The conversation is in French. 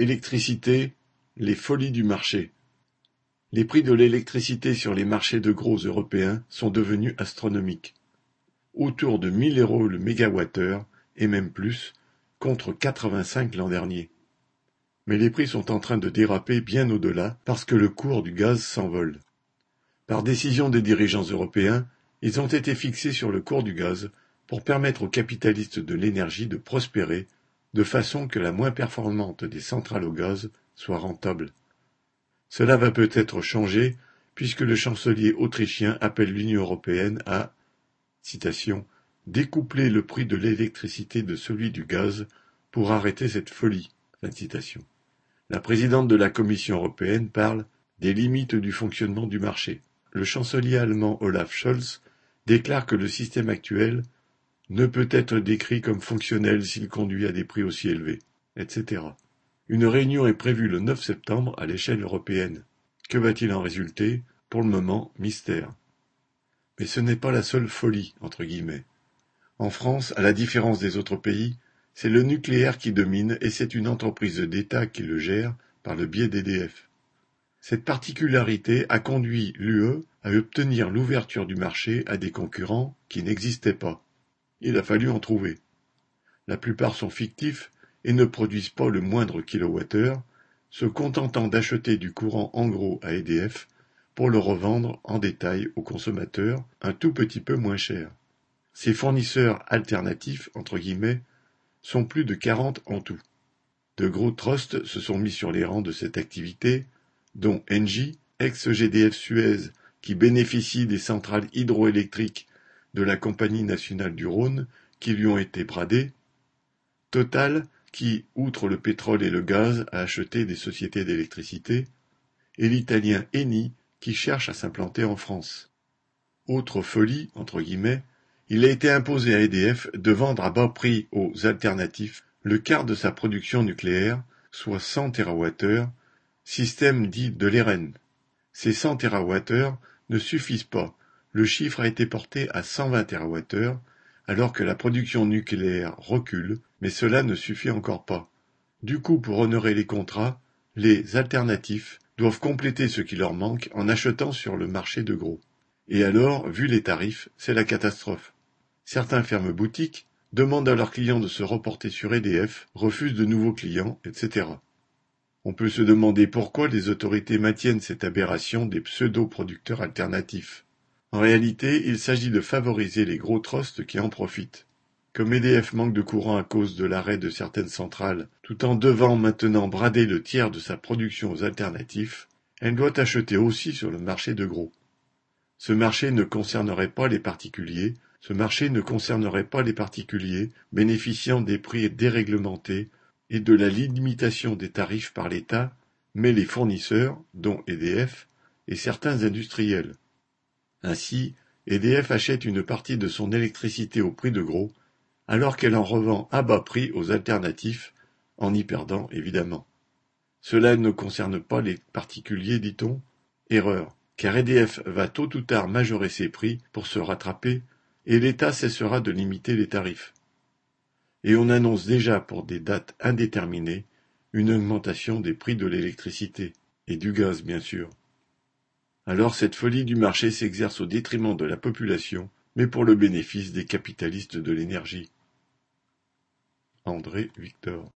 Électricité, les folies du marché. Les prix de l'électricité sur les marchés de gros européens sont devenus astronomiques. Autour de 1000 euros le mégawattheure, et même plus, contre 85 l'an dernier. Mais les prix sont en train de déraper bien au-delà parce que le cours du gaz s'envole. Par décision des dirigeants européens, ils ont été fixés sur le cours du gaz pour permettre aux capitalistes de l'énergie de prospérer de façon que la moins performante des centrales au gaz soit rentable. Cela va peut-être changer puisque le chancelier autrichien appelle l'Union européenne à citation, découpler le prix de l'électricité de celui du gaz pour arrêter cette folie. La présidente de la Commission européenne parle des limites du fonctionnement du marché. Le chancelier allemand Olaf Scholz déclare que le système actuel ne peut être décrit comme fonctionnel s'il conduit à des prix aussi élevés, etc. Une réunion est prévue le 9 septembre à l'échelle européenne. Que va-t-il en résulter? Pour le moment, mystère. Mais ce n'est pas la seule folie, entre guillemets. En France, à la différence des autres pays, c'est le nucléaire qui domine et c'est une entreprise d'État qui le gère par le biais d'EDF. Cette particularité a conduit l'UE à obtenir l'ouverture du marché à des concurrents qui n'existaient pas. Il a fallu en trouver. La plupart sont fictifs et ne produisent pas le moindre kilowattheure, se contentant d'acheter du courant en gros à EDF pour le revendre en détail aux consommateurs un tout petit peu moins cher. Ces fournisseurs alternatifs, entre guillemets, sont plus de quarante en tout. De gros trusts se sont mis sur les rangs de cette activité, dont Engie, ex-GDF Suez, qui bénéficie des centrales hydroélectriques de la Compagnie nationale du Rhône qui lui ont été bradées, Total qui, outre le pétrole et le gaz, a acheté des sociétés d'électricité, et l'italien Eni qui cherche à s'implanter en France. Autre folie, entre guillemets, il a été imposé à EDF de vendre à bas prix aux alternatifs le quart de sa production nucléaire, soit 100 TWh, système dit de l'EREN. Ces 100 TWh ne suffisent pas le chiffre a été porté à 120 TWh, alors que la production nucléaire recule, mais cela ne suffit encore pas. Du coup, pour honorer les contrats, les alternatifs doivent compléter ce qui leur manque en achetant sur le marché de gros. Et alors, vu les tarifs, c'est la catastrophe. Certains ferment boutique, demandent à leurs clients de se reporter sur EDF, refusent de nouveaux clients, etc. On peut se demander pourquoi les autorités maintiennent cette aberration des pseudo-producteurs alternatifs. En réalité, il s'agit de favoriser les gros trusts qui en profitent. Comme EDF manque de courant à cause de l'arrêt de certaines centrales, tout en devant maintenant brader le tiers de sa production aux alternatifs, elle doit acheter aussi sur le marché de gros. Ce marché ne concernerait pas les particuliers, ce marché ne concernerait pas les particuliers bénéficiant des prix déréglementés et de la limitation des tarifs par l'État, mais les fournisseurs, dont EDF, et certains industriels. Ainsi, EDF achète une partie de son électricité au prix de gros, alors qu'elle en revend à bas prix aux alternatifs, en y perdant évidemment. Cela ne concerne pas les particuliers, dit-on Erreur, car EDF va tôt ou tard majorer ses prix pour se rattraper, et l'État cessera de limiter les tarifs. Et on annonce déjà pour des dates indéterminées une augmentation des prix de l'électricité, et du gaz bien sûr. Alors cette folie du marché s'exerce au détriment de la population, mais pour le bénéfice des capitalistes de l'énergie. André Victor